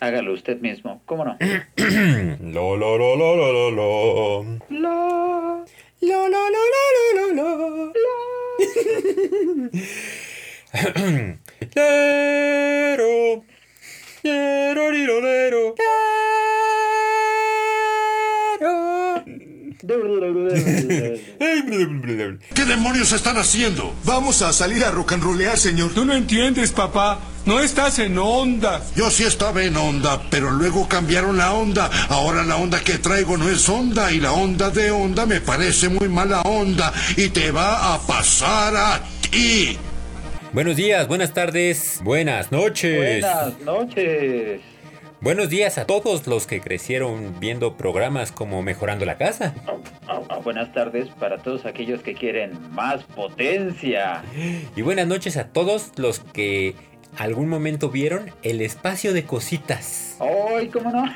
Hágalo usted mismo, ¿cómo no? Lo, lo, lo, lo, lo, lo, lo. Lo, lo, lo, lo, lo, lo, lo. Lero. Lero, liro, lero. Lero. ¿Qué demonios están haciendo? Vamos a salir a rock and rollear, señor. Tú no entiendes, papá. No estás en onda. Yo sí estaba en onda, pero luego cambiaron la onda. Ahora la onda que traigo no es onda y la onda de onda me parece muy mala onda y te va a pasar a ti. Buenos días, buenas tardes, buenas noches. buenas noches. Buenos días a todos los que crecieron viendo programas como Mejorando la Casa. Ah, Buenas tardes para todos aquellos que quieren más potencia. Y buenas noches a todos los que algún momento vieron el espacio de cositas. ¡Ay, cómo no!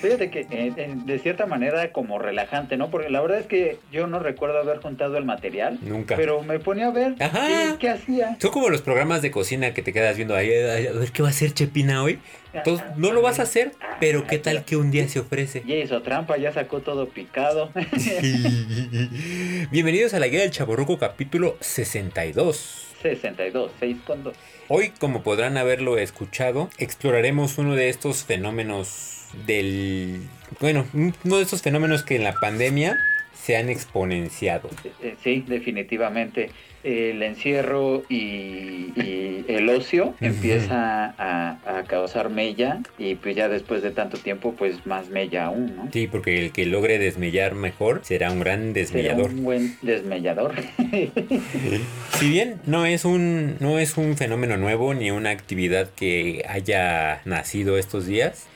Fíjate que eh, de cierta manera como relajante, ¿no? Porque la verdad es que yo no recuerdo haber juntado el material. Nunca. Pero me ponía a ver. Ajá. ¿y ¿Qué hacía? Son como los programas de cocina que te quedas viendo ahí, a ver qué va a hacer Chepina hoy. Entonces, no lo vas a hacer, pero qué tal que un día se ofrece. Ya hizo trampa, ya sacó todo picado. Bienvenidos a la Guía del Chaborruco capítulo 62. 62, 6 con 2. Hoy, como podrán haberlo escuchado, exploraremos uno de estos fenómenos del... Bueno, uno de estos fenómenos que en la pandemia se han exponenciado. Eh, Sí, definitivamente. El encierro y, y el ocio empieza a, a causar mella y pues ya después de tanto tiempo pues más mella aún, ¿no? Sí, porque el que logre desmellar mejor será un gran Será desmellador. un buen desmellador. Si bien no es un no es un fenómeno nuevo ni una actividad que haya nacido estos días,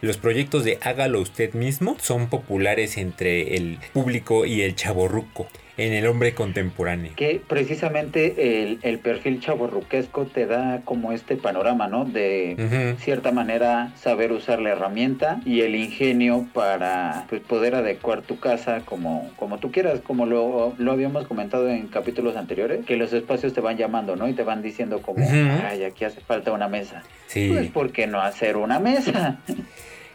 los proyectos de hágalo usted mismo son populares entre el público y el chaborruco en el hombre contemporáneo. que precisamente el, el perfil chaborruquesco te da como este panorama, ¿no? De Ujú. cierta manera saber usar la herramienta y el ingenio para pues, poder adecuar tu casa como, como tú quieras, como lo, lo habíamos comentado en capítulos anteriores, que los espacios te van llamando, ¿no? Y te van diciendo como, Ujú. ay, aquí hace falta una mesa. Sí. Pues, ¿por qué no hacer una mesa?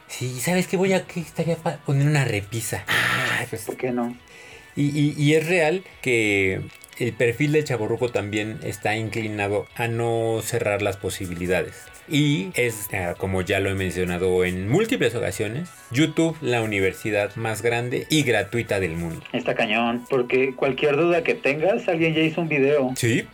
Sí, ¿sabes qué voy a qué estaría poner una repisa? Ah, pues, ¿Por qué no? Y, y- y es real que el perfil del chaborruco también está inclinado a no cerrar las posibilidades. Y es, eh, como ya lo he mencionado en múltiples ocasiones, YouTube la universidad más grande y gratuita del mundo. Está cañón, porque cualquier duda que tengas, alguien ya hizo un video. Sí.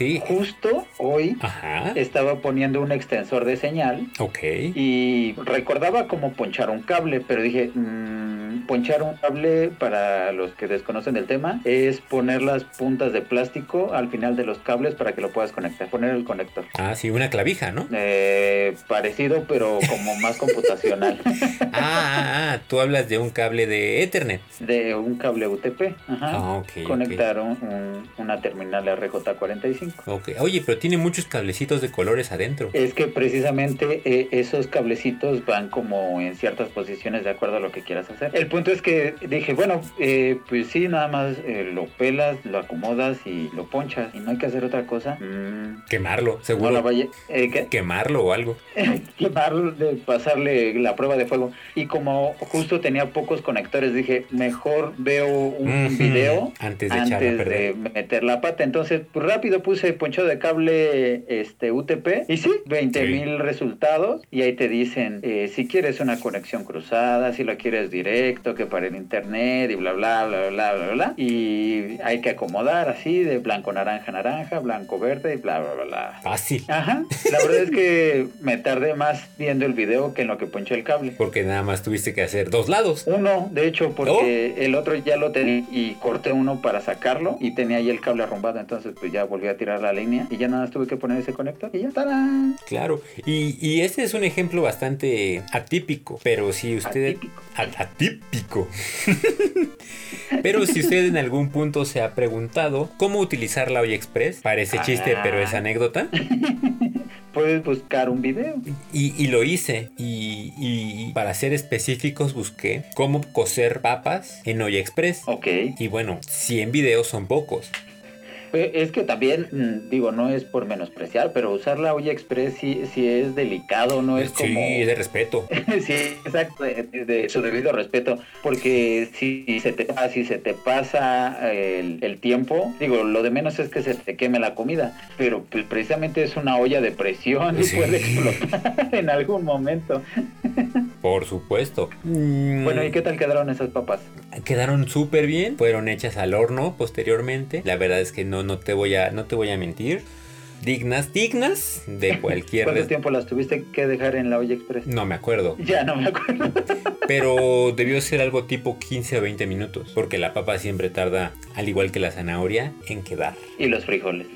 Sí. Justo hoy Ajá. estaba poniendo un extensor de señal Ok. y recordaba cómo ponchar un cable, pero dije, mm, ponchar un cable para los que desconocen el tema es poner las puntas de plástico al final de los cables para que lo puedas conectar, poner el conector. Ah, sí, una clavija, ¿no? Eh, parecido, pero como más computacional. Ah, ah, ah, tú hablas de un cable de Ethernet. de un cable UTP. Ajá. Ah, ok, ok. Conectar un- un- una terminal RJ45. Ok. Oye, pero tiene muchos cablecitos de colores adentro. Es que precisamente eh, esos cablecitos van como en ciertas posiciones de acuerdo a lo que quieras hacer. El punto es que dije, bueno, eh, pues sí, nada más eh, lo pelas, lo acomodas y lo ponchas. Y no hay que hacer otra cosa. Mm, Quemarlo, no seguro. la vaya, eh, ¿qué? Quemarlo o algo. quemar, de pasarle la prueba de fuego. Y como justo tenía pocos conectores, dije, mejor veo un video antes de antes de meter la pata. Entonces, pues, rápido puse poncho de cable este UTP y sí, 20 mil resultados. Y ahí te dicen eh, si quieres una conexión cruzada, si lo quieres directo, que para el internet y bla, bla, bla, bla, bla, bla. Y hay que acomodar así de blanco, naranja, naranja, blanco, verde y bla, bla, bla, bla. Fácil. Ajá, la verdad es que me tardé más viendo el video que en lo que ponché el cable. Porque nada más tuviste que hacer dos lados. Uno, de hecho, porque el otro ya lo tenía y corté uno para sacarlo y tenía ahí el cable arrumbado, entonces pues ya volví a tirar la línea y ya nada más tuve que poner ese conector y ya está. Claro. Y, y este es un ejemplo bastante atípico. Pero si usted. Atípico. A- atípico. pero si usted en algún punto se ha preguntado cómo utilizar la Olla Express, parece chiste, Ah. pero es anécdota. Puedes buscar un video. Y, y lo hice. Y, y para ser específicos, busqué cómo coser papas en Olla Express. Ok. Y bueno, 100 videos son pocos. Eh, Es que también, mm, digo, no es por menospreciar, pero usar la olla express sí, sí es delicado, no es sí, como... es de respeto. sí, exacto, de, de su debido respeto, porque si se te, si se te pasa el, el tiempo, digo, lo de menos es que se te queme la comida, pero pues precisamente es una olla de presión y Sí. puede explotar en algún momento. Por supuesto. Mm, Bueno, ¿y qué tal quedaron esas papas? Quedaron súper bien, fueron hechas al horno posteriormente. La verdad es que no, no te voy a, no te voy a mentir. Dignas, dignas de cualquier. ¿Cuánto tiempo las tuviste que dejar en la olla express? No me acuerdo, Ya no me acuerdo. pero debió ser algo tipo 15 o 20 minutos, porque la papa siempre tarda, al igual que la zanahoria, en quedar. y los frijoles.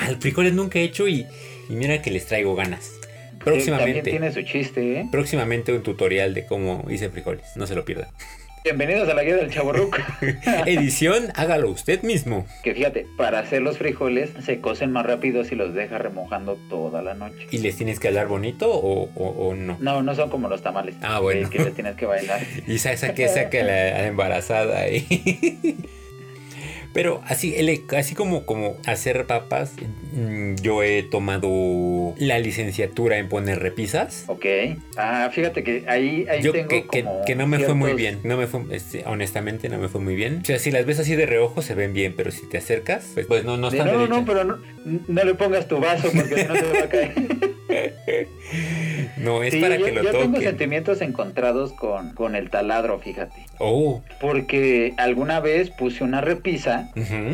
Al frijoles nunca he hecho y, y mira que les traigo ganas. También Próximamente, tiene su chiste, ¿eh? próximamente un tutorial de cómo hice frijoles, no se lo pierdan. Bienvenidos a la guía del chaborruco. Edición, hágalo usted mismo. que fíjate, para hacer los frijoles se cocen más rápido si los dejas remojando toda la noche. ¿Y les tienes que hablar bonito o, o- o no? No, no son como los tamales. Ah, bueno. Que, que les tienes que bailar. Y sa- saque, saque a la, la embarazada ahí. Pero así, ele- así como, como hacer papas, mm, yo he tomado la licenciatura en poner repisas. Ok. Ah, fíjate que ahí, ahí Yo tengo que, como que no me fue muy bien, no me fue, este, honestamente no me fue muy bien. O sea, si las ves así de reojo se ven bien, pero si te acercas, pues, pues no, no están no, no, no, derechas. pero no, no le pongas tu vaso porque no se va a caer. No, es Sí, para yo, que lo yo tengo sentimientos encontrados con, con el taladro, fíjate. Oh, Porque alguna vez puse una repisa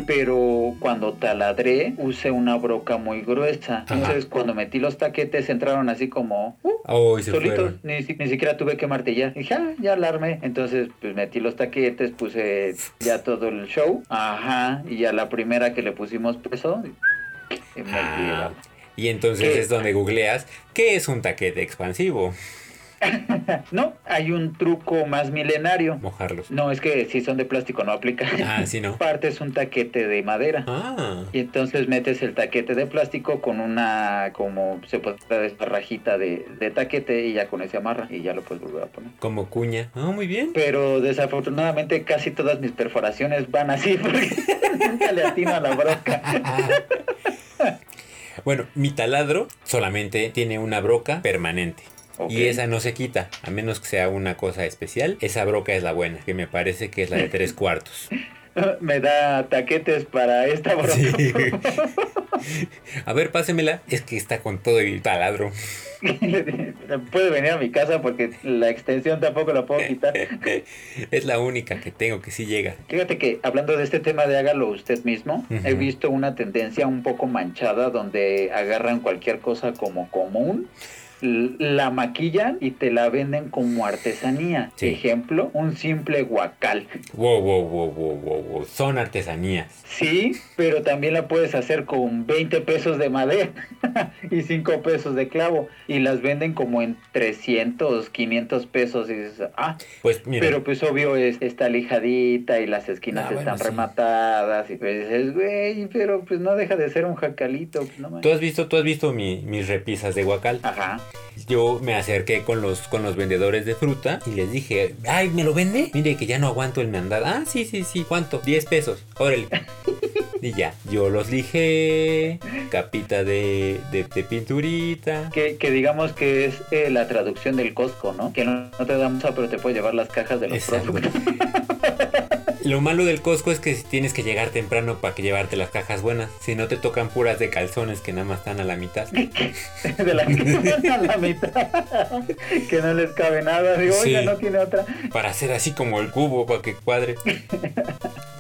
pero cuando taladré usé una broca muy gruesa. Ajá. Entonces cuando metí los taquetes entraron así como uh, Oh, solitos, ni, ni siquiera tuve que martillar. Dije, ah, ya alarmé. Entonces pues metí los taquetes, puse ya todo el show. Ajá, y ya la primera que le pusimos peso. me Ah. Y entonces ¿Qué? es donde googleas qué es un taquete expansivo. No, hay un truco más milenario. Mojarlos. No, es que si son de plástico no aplica. Ah, sí, ¿no? Partes un taquete de madera. Ah, Y entonces metes el taquete de plástico con una, como se puede decir, rajita de, de taquete y ya con ese amarra y ya lo puedes volver a poner. como cuña. Ah, muy bien. Pero desafortunadamente casi todas mis perforaciones van así porque nunca le atino a la broca. Bueno, mi taladro solamente tiene una broca permanente. Y esa no se quita, a menos que sea una cosa especial. Esa broca es la buena, que me parece que es la de tres cuartos. Me da taquetes para esta broca. Sí. A ver, pásemela. Es que está con todo el taladro. Puede venir a mi casa porque la extensión tampoco la puedo quitar. Es la única que tengo que sí llega. Fíjate que hablando de este tema de hágalo usted mismo, he visto una tendencia un poco manchada donde agarran cualquier cosa como común, la maquillan y te la venden como artesanía. Sí. Ejemplo, un simple guacal. Wow, wow, wow, wow, wow, wow. Son artesanías. Sí, pero también la puedes hacer con 20 pesos de madera y 5 pesos de clavo y las venden como en 300, 500 pesos y dices, ah, Pues mira, Pero pues obvio es, está lijadita y las esquinas Ah, bueno, están sí. rematadas y pues dices, güey, pero pues no deja de ser un jacalito. no tú manches". has visto, tú has visto mi- mis repisas de guacal. Ajá. Yo me acerqué con los, con los vendedores de fruta y les dije, ay, ¿me lo vende? Mire que ya no aguanto el mandado. Ah, sí, sí, sí. ¿Cuánto? 10 pesos. Órale. y ya, yo los lijé, capita de, de, de pinturita. Que, que digamos que es eh, la traducción del Costco, ¿no? Que no, no te da mucha, pero te puedes llevar las cajas de los Exacto. productos. Lo malo del Costco es que tienes que llegar temprano para que llevarte las cajas buenas. Si no te tocan puras de calzones que nada más están a la mitad. de la, a la mitad. que no les cabe nada. Digo, oiga, Sí. no tiene otra. para hacer así como el cubo para que cuadre.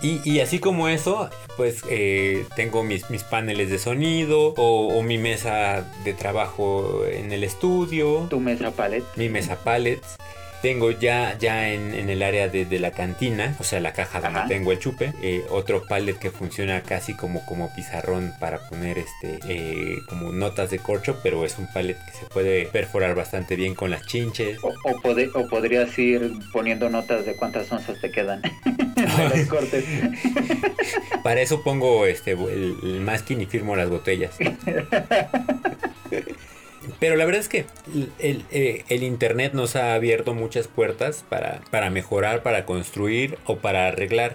Y, y así como eso, pues eh, tengo mis, mis paneles de sonido o, o mi mesa de trabajo en el estudio, Tu mesa palet. mi mesa pallets. Tengo ya, ya en, en el área de, de la cantina, o sea, la caja donde Ajá. tengo el chupe, eh, otro pallet que funciona casi como, como pizarrón para poner este eh, como notas de corcho, pero es un pallet que se puede perforar bastante bien con las chinches. O, o, pode- o podrías ir poniendo notas de cuántas onzas te quedan de los cortes. Para eso pongo este el, el masking y firmo las botellas. Pero la verdad es que eh, el internet nos ha abierto muchas puertas para, para mejorar, para construir o para arreglar.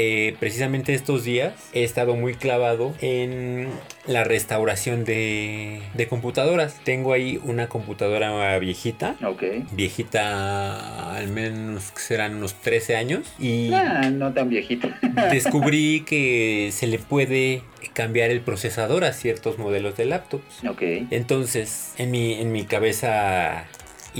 Eh, precisamente estos días he estado muy clavado en la restauración de, de computadoras. Tengo ahí una computadora viejita. Ok. Viejita al menos que serán unos 13 años. Y Ah, no tan viejita. descubrí que se le puede cambiar el procesador a ciertos modelos de laptops. ok. Entonces, en mi, en mi cabeza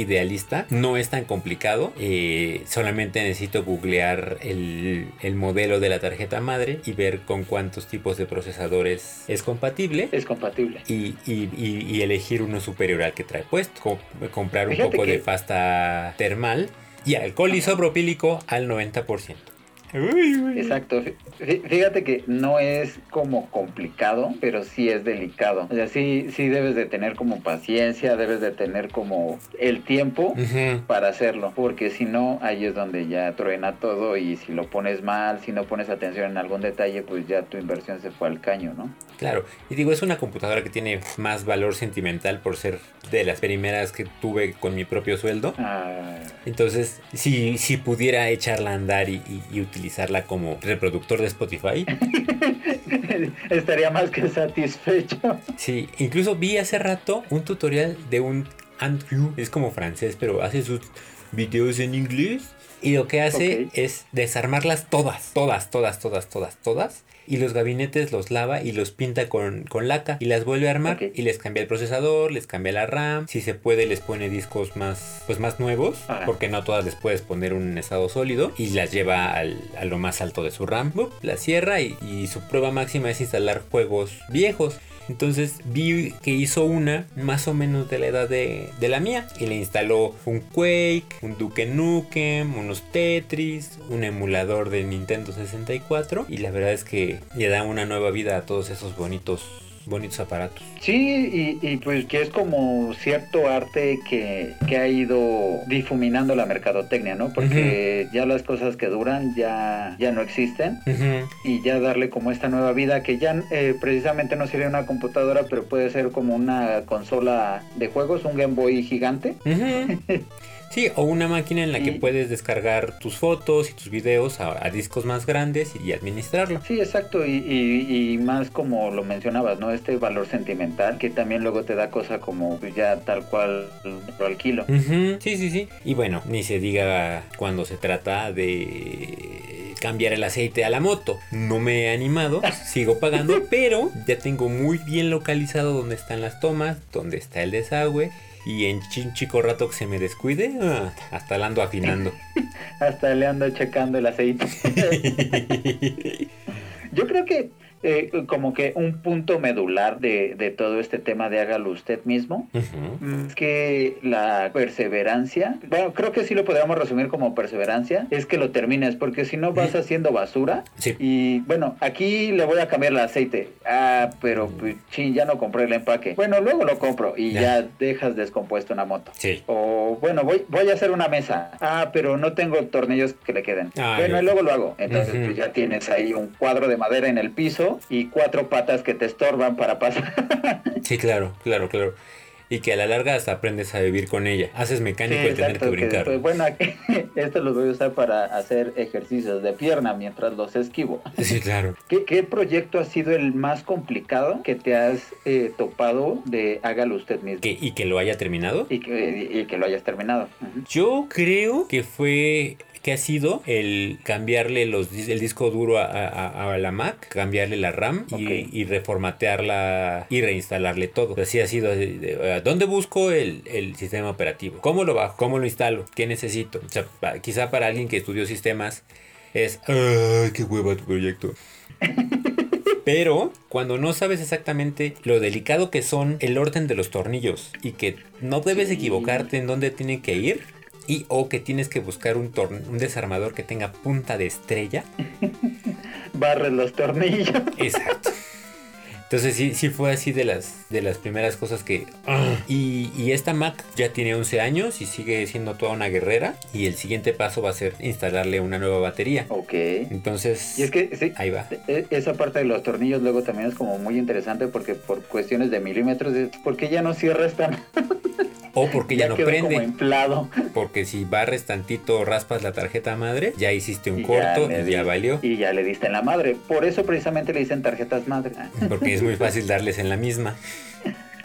idealista, no es tan complicado. eh, solamente necesito googlear el, el modelo de la tarjeta madre y ver con cuántos tipos de procesadores es compatible. Es compatible. Y, y- y- y elegir uno superior al que trae puesto. Co- comprar un Fíjate poco de pasta termal y alcohol isopropílico al 90%. Uy, uy. Exacto. Fí- fí- Fíjate que no es como complicado, pero sí es delicado. O sea, sí, sí debes de tener como paciencia, debes de tener como el tiempo para hacerlo, porque si no, ahí es donde ya truena todo y si lo pones mal, si no pones atención en algún detalle, pues ya tu inversión se fue al caño, ¿no? Claro, y digo, es una computadora que tiene más valor sentimental por ser de las primeras que tuve con mi propio sueldo. Ah, Entonces, si, si pudiera echarla a andar y, y- y utilizarla como reproductor de Spotify, estaría más que satisfecho. sí, incluso vi hace rato un tutorial de un Andrew, es como francés, pero hace sus videos en inglés. Y lo que hace es desarmarlas todas, todas, todas, todas, todas, todas. Y los gabinetes los lava y los pinta con, con laca y las vuelve a armar y les cambia el procesador, les cambia la RAM. Si se puede, les pone discos más, pues más nuevos, porque no todas les puedes poner un estado sólido y las lleva al- a lo más alto de su RAM. Bup, la cierra y, y su prueba máxima es instalar juegos viejos. Entonces vi que hizo una más o menos de la edad de, la mía y le instaló un Quake, un Duke Nukem, unos Tetris, un emulador de Nintendo 64 y la verdad es que le da una nueva vida a todos esos bonitos bonitos aparatos. Sí, y, y pues que es como cierto arte que, que ha ido difuminando la mercadotecnia, ¿no? Porque ya las cosas que duran ya, ya no existen y ya darle como esta nueva vida que ya eh, precisamente no sería una computadora, pero puede ser como una consola de juegos, un Game Boy gigante. Ujú. Sí, o una máquina en la que Y- puedes descargar tus fotos y tus videos a, a discos más grandes y administrarlo. Sí, exacto, y, y- y más como lo mencionabas, ¿no? Este valor sentimental que también luego te da cosa como ya tal cual lo alquilo. Ujú, Sí, sí, sí. Y bueno, ni se diga cuando se trata de cambiar el aceite a la moto. No me he animado, sigo pagando, pero ya tengo muy bien localizado dónde están las tomas, dónde está el desagüe. Y en un chico rato que se me descuide, ah, hasta la ando afinando. Hasta le ando checando el aceite. Yo creo que eh, como que un punto medular de, de todo este tema de hágalo usted mismo Ujú. es que la perseverancia, bueno, creo que sí lo podríamos resumir como perseverancia, es que lo termines, porque si no vas haciendo basura Sí. y bueno, aquí le voy a cambiar el aceite, ah, pero pues, chin, ya no compré el empaque, bueno, luego lo compro y Ya. ya, dejas descompuesto una moto. Sí. O bueno, voy, voy a hacer una mesa. Ah, pero no tengo tornillos que le queden. Ay. bueno, y luego lo hago. Entonces, pues ya tienes ahí un cuadro de madera en el piso y cuatro patas que te estorban para pasar. Sí, claro, claro, claro. Y que a la larga hasta aprendes a vivir con ella. Haces mecánico Sí, de tener que que brincar. después, bueno, esto los voy a usar para hacer ejercicios de pierna mientras los esquivo. Sí, claro. ¿Qué, qué proyecto ha sido el más complicado que te has eh, topado de hágalo usted mismo? Que- y que lo haya terminado. Y que, y que lo hayas terminado. Yo creo que fue que ha sido el cambiarle los el disco duro a, a- a la Mac, cambiarle la RAM y, reformatearla y reinstalarle todo. Así ha sido. eh, ¿Dónde busco el, el sistema operativo? ¿Cómo lo bajo? ¿Cómo lo instalo? ¿Qué necesito? O sea, pa- quizá para alguien que estudió sistemas es, ¡ay, qué hueva tu proyecto! Pero cuando no sabes exactamente lo delicado que son el orden de los tornillos y que no debes equivocarte en dónde tiene que ir y o que tienes que buscar un, torn- un desarmador que tenga punta de estrella. Barres los tornillos. Exacto. Entonces sí, sí fue así de las, de las primeras cosas que... Y, y esta Mac ya tiene 11 años y sigue siendo toda una guerrera. Y el siguiente paso va a ser instalarle una nueva batería. Ok. Entonces... Y es que sí, Ahí va. e- esa parte de los tornillos luego también es como muy interesante porque por cuestiones de milímetros, es porque ya no cierra esta. O porque ya, no prende. como inflado. Porque si barres tantito, raspas la tarjeta madre, ya hiciste un Y ya corto le y ya di- valió. Y ya le diste en la madre. Por eso precisamente le dicen tarjetas madre. Porque es muy fácil darles en la misma.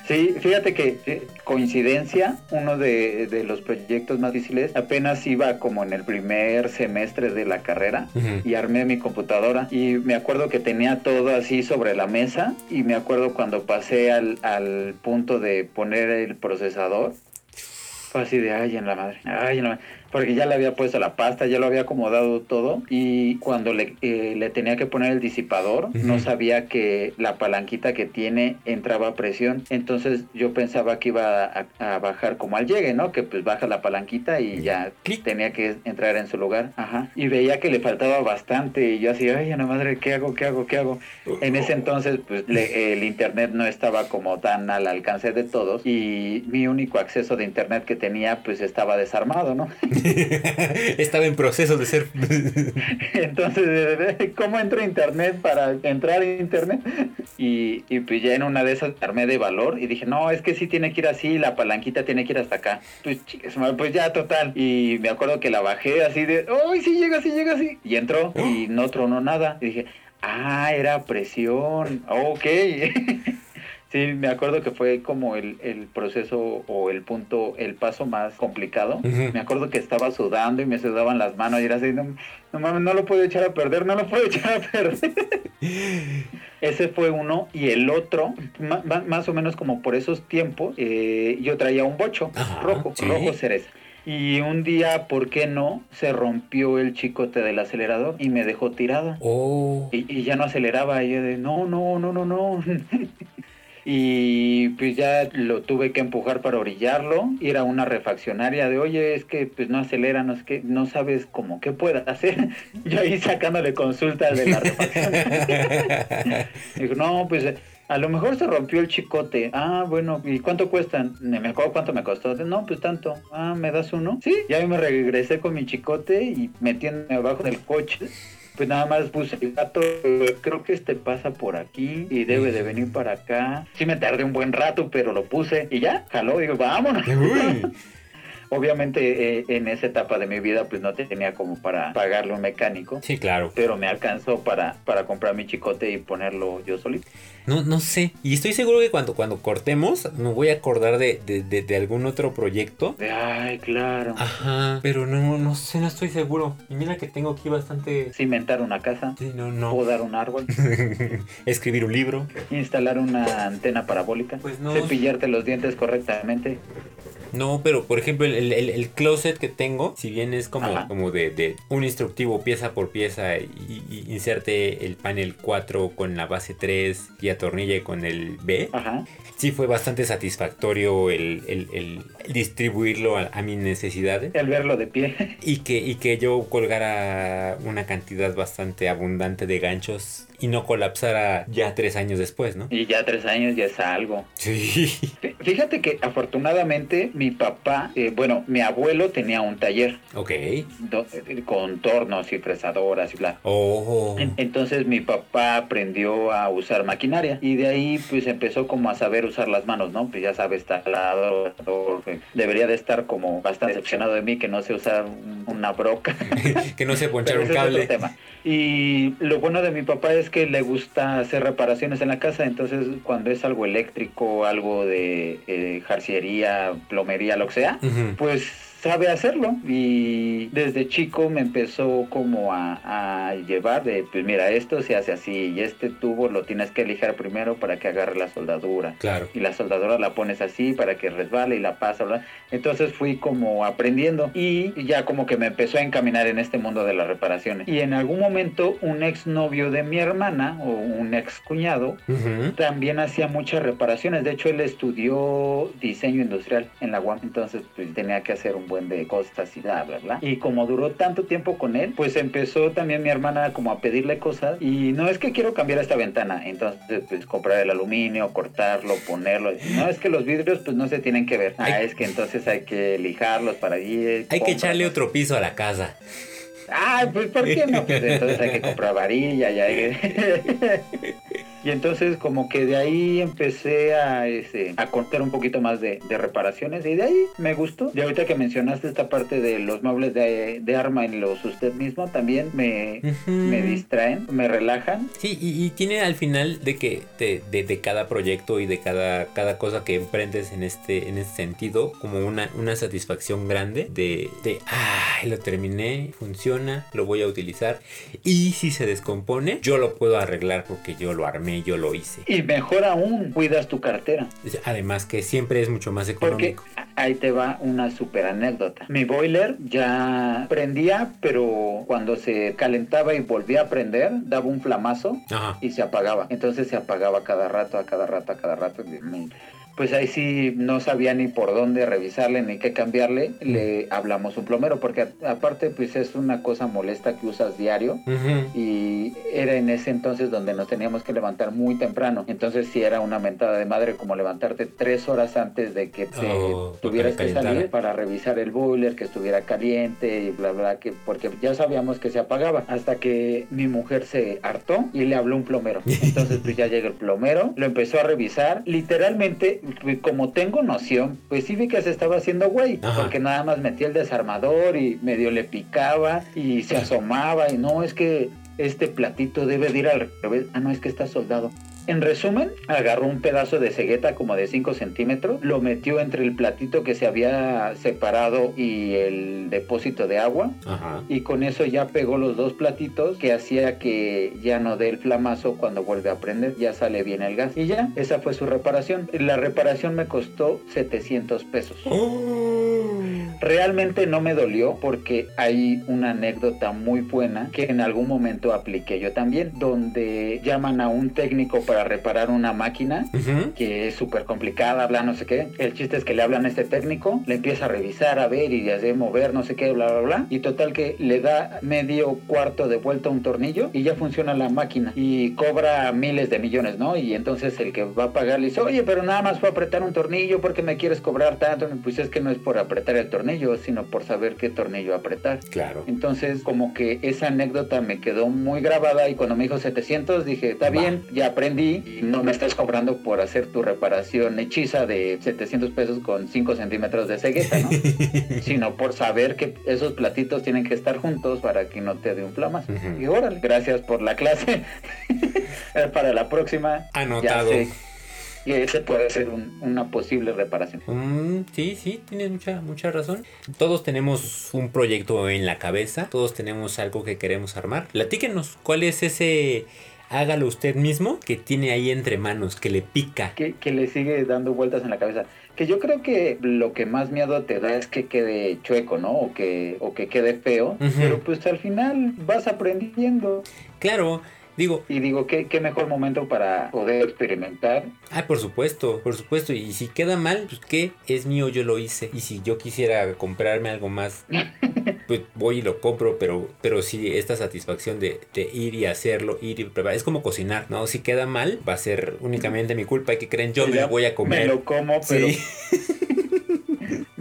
Sí, fíjate que eh, coincidencia, uno de, de los proyectos más difíciles, apenas iba como en el primer semestre de la carrera y armé mi computadora y me acuerdo que tenía todo así sobre la mesa y me acuerdo cuando pasé al, al punto de poner el procesador, fue así de, ay, en la madre, ay, en la madre. Porque ya le había puesto la pasta, ya lo había acomodado todo. Y cuando le, eh, le tenía que poner el disipador, no sabía que la palanquita que tiene entraba a presión. Entonces yo pensaba que iba a, a bajar como al llegue, ¿no? Que pues baja la palanquita y ya Clic. tenía que entrar en su lugar. Ajá. Y veía que le faltaba bastante. Y yo así, ay, en la madre, ¿qué hago? ¿Qué hago? ¿Qué hago? En ese entonces, pues le- el internet no estaba como tan al alcance de todos. Y mi único acceso de internet que tenía, pues estaba desarmado, ¿no? Estaba en proceso de ser. Entonces, ¿cómo entro a internet para entrar a internet? Y, y pues ya en una de esas armé de valor y dije, no, es que sí tiene que ir así, la palanquita tiene que ir hasta acá. Pues, pues ya, total. Y me acuerdo que la bajé así de, ¡ay, sí llega, sí llega, sí! Y entró y no tronó nada. Y dije, ah, era presión. Ok. Sí, me acuerdo que fue como el, el proceso o el punto, el paso más complicado. Me acuerdo que estaba sudando y me sudaban las manos y era así, no, no mames, no lo puedo echar a perder, no lo puedo echar a perder. Ese fue uno y el otro, más o menos como por esos tiempos, eh, yo traía un bocho Ajá, rojo, sí. rojo cereza. Y un día, ¿por qué no? Se rompió el chicote del acelerador y me dejó tirado. Oh. Y, y ya no aceleraba, y yo de no, no, no, no, no. y pues ya lo tuve que empujar para orillarlo. Y era una refaccionaria de, oye, es que pues no acelera, no es que no sabes cómo qué pueda hacer. yo ahí sacándole consulta de la refaccionaria. Dijo, no, pues a lo mejor se rompió el chicote. Ah, bueno, ¿y cuánto cuestan? Me acuerdo cuánto me costó. No, pues tanto. Ah, ¿me das uno? Sí, ya me regresé con mi chicote y metiéndome abajo del coche. Pues nada más puse el gato, creo que este pasa por aquí y debe de venir para acá. Sí me tardé un buen rato, pero lo puse y ya, jaló, digo, vámonos. Uy. Obviamente eh, en esa etapa de mi vida pues no tenía como para pagarle un mecánico, Sí, claro. pero me alcanzó para, para comprar mi chicote y ponerlo yo solito. No, no sé. Y estoy seguro que cuando, cuando cortemos me voy a acordar de, de, de- de algún otro proyecto. Ay, claro. Ajá. Pero no, no sé, no estoy seguro. Y mira que tengo aquí bastante. Cimentar una casa, Sí, no, no. podar un árbol, Escribir un libro. instalar una antena parabólica, Pues no. cepillarte los dientes correctamente. No, pero por ejemplo, el, el- el closet que tengo, si bien es como, Ajá. como de, de un instructivo pieza por pieza y, y inserte el panel 4 con la base 3 y atornille con el B, Ajá. sí fue bastante satisfactorio el, el- el distribuirlo a, a mis necesidades. El verlo de pie. Y que, y que yo colgara una cantidad bastante abundante de ganchos y no colapsara ya tres años después, ¿no? Y ya tres años ya es algo. Sí. Fí- Fíjate que afortunadamente mi papá, eh, bueno, mi abuelo tenía un taller Ok. do- eh, con tornos y fresadoras y bla. Oh. En- Entonces mi papá aprendió a usar maquinaria y de ahí pues empezó como a saber usar las manos, ¿no? Pues ya sabe talador, que debería de estar como bastante decepcionado de mí que no sé usar un- una broca. que no se ponchar un ese es otro cable. tema. Y lo bueno de mi papá es que le gusta hacer reparaciones en la casa, entonces cuando es algo eléctrico, algo de eh, jarciería, plomería, lo que sea, pues sabe hacerlo y desde chico me empezó como a, a llevar de pues mira esto se hace así y este tubo lo tienes que lijar primero para que agarre la soldadura Claro. y la soldadura la pones así para que resbale y la pasa bla. entonces fui como aprendiendo y ya como que me empezó a encaminar en este mundo de las reparaciones y en algún momento un ex novio de mi hermana o un ex cuñado Ujú. también hacía muchas reparaciones. De hecho, él estudió diseño industrial en la UAM. Entonces, pues tenía que hacer un buen de cosas y bla, bla, bla. Y como duró tanto tiempo con él, pues empezó también mi hermana como a pedirle cosas. Y no es que quiero cambiar esta ventana. Entonces, pues comprar el aluminio, cortarlo, ponerlo. No es que los vidrios, pues no se tienen que ver. Ah, es que entonces hay que lijarlos para allí. Hay que echarle otro piso a la casa. Ah, pues ¿por qué no? Pues entonces hay que comprar varilla y hay que... Y entonces como que de ahí empecé a, este, a contar un poquito más de, de reparaciones y de ahí me gustó. Y ahorita que mencionaste esta parte de los muebles de, de arma en los usted mismo, también me, Ujú. me distraen, me relajan. Sí, y, y tiene al final de que de, de- de cada proyecto y de cada, cada cosa que emprendes en este, en este sentido, como una, una satisfacción grande de, de, ay, lo terminé, funciona, lo voy a utilizar. Y si se descompone, yo lo puedo arreglar porque yo lo armé, yo lo hice. Y mejor aún, cuidas tu cartera. Además que siempre es mucho más Porque económico. ahí te va una super anécdota. Mi boiler ya prendía, pero cuando se calentaba y volvía a prender, daba un flamazo Ajá. y se apagaba. Entonces se apagaba cada rato, a cada rato, a cada rato. Me- Pues ahí sí no sabía ni por dónde revisarle ni qué cambiarle. Le hablamos un plomero porque aparte pues es una cosa molesta que usas diario. Y era en ese entonces donde nos teníamos que levantar muy temprano. Entonces sí era una mentada de madre como levantarte tres horas antes de que te Oh, tuvieras que salir para revisar el boiler, que estuviera caliente y bla bla, que porque ya sabíamos que se apagaba. Hasta que mi mujer se hartó y le habló un plomero. Entonces pues ya llega el plomero, lo empezó a revisar. Literalmente, como tengo noción, pues sí vi que se estaba haciendo güey. Ajá. Porque nada más metía el desarmador y medio le picaba y se asomaba y no, es que este platito debe de ir al revés. Ah, no, es que está soldado. En resumen, agarró un pedazo de cegueta como de 5 centímetros, lo metió entre el platito que se había separado y el depósito de agua. Ajá. Y con eso ya pegó los dos platitos que hacía que ya no dé el flamazo cuando vuelve a prender, ya sale bien el gas. Y ya, esa fue su reparación. La reparación me costó 700 pesos. Realmente no me dolió porque hay una anécdota muy buena que en algún momento apliqué yo también, donde llaman a un técnico para reparar una máquina que es súper complicada, bla, no sé qué. El chiste es que le hablan a este técnico, le empieza a revisar, a ver y le hace mover, no sé qué, bla, bla, bla. Y total que le da medio cuarto de vuelta un tornillo y ya funciona la máquina. Y cobra miles de millones, ¿no? Y entonces el que va a pagar le dice, oye, pero nada más fue apretar un tornillo, ¿por qué me quieres cobrar tanto? Pues es que no es por apretar el tornillo, sino por saber qué tornillo apretar. Claro. Entonces, como que esa anécdota me quedó muy grabada y cuando me dijo 700 dije, está bien, ya aprendí y no me estás cobrando por hacer tu reparación hechiza de 700 pesos con 5 centímetros de cegueta, ¿no? Sino por saber que esos platitos tienen que estar juntos para que no te dé un flamazo. Y órale, gracias por la clase. para la próxima. Anotado. Ya sé que ese puede ser un- una posible reparación. Mm, sí, sí, tienes mucha, mucha razón. Todos tenemos un proyecto en la cabeza, todos tenemos algo que queremos armar. Platíquenos, ¿cuál es ese hágalo usted mismo que tiene ahí entre manos, que le pica? que, que le sigue dando vueltas en la cabeza. Que yo creo que lo que más miedo te da es que quede chueco, ¿no? O que, o que quede feo. Ujú. Pero pues al final vas aprendiendo. Claro, digo, Y digo, ¿qué, qué mejor momento para poder experimentar. ah, por supuesto, por supuesto. Y si queda mal, pues qué, es mío, yo lo hice. Y si yo quisiera comprarme algo más, pues voy y lo compro, pero, pero sí, esta satisfacción de, de ir y hacerlo, ir y preparar, es como cocinar, ¿no? Si queda mal, va a ser únicamente mi culpa, que creen, yo me Ya lo voy a Me comer. lo como, pero Sí.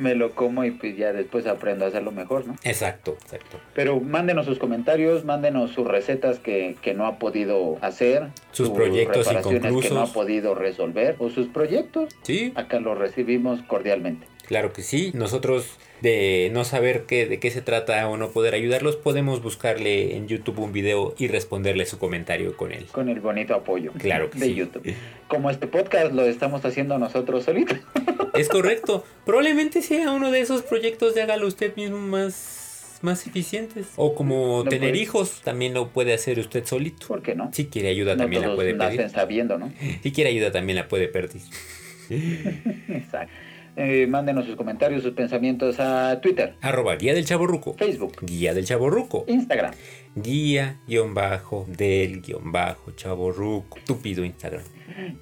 Me lo como y pues ya después aprendo a hacerlo mejor, ¿no? Exacto, exacto. Pero mándenos sus comentarios, mándenos sus recetas que, que no ha podido hacer. Sus proyectos reparaciones que no inconclusos. ha podido resolver. O sus proyectos. Sí, Acá los recibimos cordialmente. Claro que sí. Nosotros de no saber qué, de qué se trata o no poder ayudarlos, podemos buscarle en YouTube un video y responderle su comentario con él. con el bonito apoyo Claro que de sí. YouTube. Como este podcast lo estamos haciendo nosotros solitos. Es correcto. Probablemente sea uno de esos proyectos de hágalo usted mismo más, más eficientes. O como No tener puede. hijos, también lo puede hacer usted solito. ¿Por qué no? Si quiere ayuda, no también la puede pedir. nacen sabiendo, ¿no? Si quiere ayuda, también la puede pedir. Exacto. Eh, mándenos sus comentarios, sus pensamientos a Twitter, Arroba guía del chaborruco. Facebook, Guía del chaborruco. Instagram, Guía guion bajo del guion bajo chaborruco. Tupido Instagram.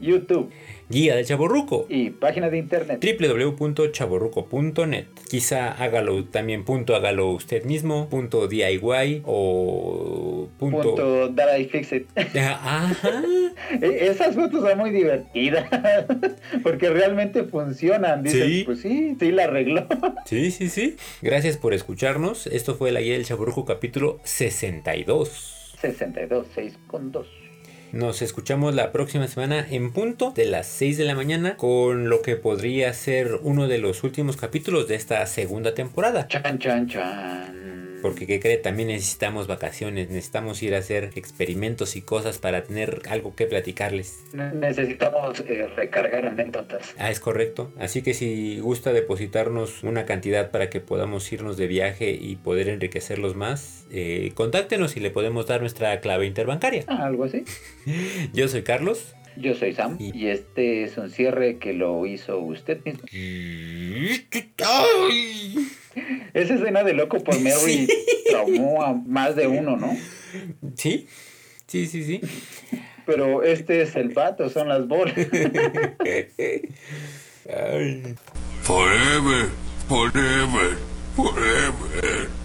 YouTube Guía del chaborruco. y página de internet. www.chaborruco.net Quizá hágalo también punto hágalo usted mismo, punto DIY o punto... Punto That I Fix It. Ajá. Esas fotos son muy divertidas porque realmente funcionan. Dicen, Sí. pues sí, sí la arregló. Sí, sí, sí. Gracias por escucharnos. Esto fue la guía del chaborruco capítulo 62. 62, 6 con 2. Nos escuchamos la próxima semana en punto de las 6 de la mañana con lo que podría ser uno de los últimos capítulos de esta segunda temporada. Chan, chan, chan. Porque, ¿qué cree? También necesitamos vacaciones, necesitamos ir a hacer experimentos y cosas para tener algo que platicarles. Necesitamos eh, recargar anécdotas. Ah, es correcto. Así que si gusta depositarnos una cantidad para que podamos irnos de viaje y poder enriquecerlos más, eh, contáctenos y le podemos dar nuestra clave interbancaria. Ah, algo así. Yo soy Carlos. Yo soy Sam y este es un cierre que lo hizo usted mismo. Esa escena de loco por Mary traumó a más de uno, ¿no? Sí, sí, sí, sí. Pero este es el pato, son las bolas. Forever, forever, forever.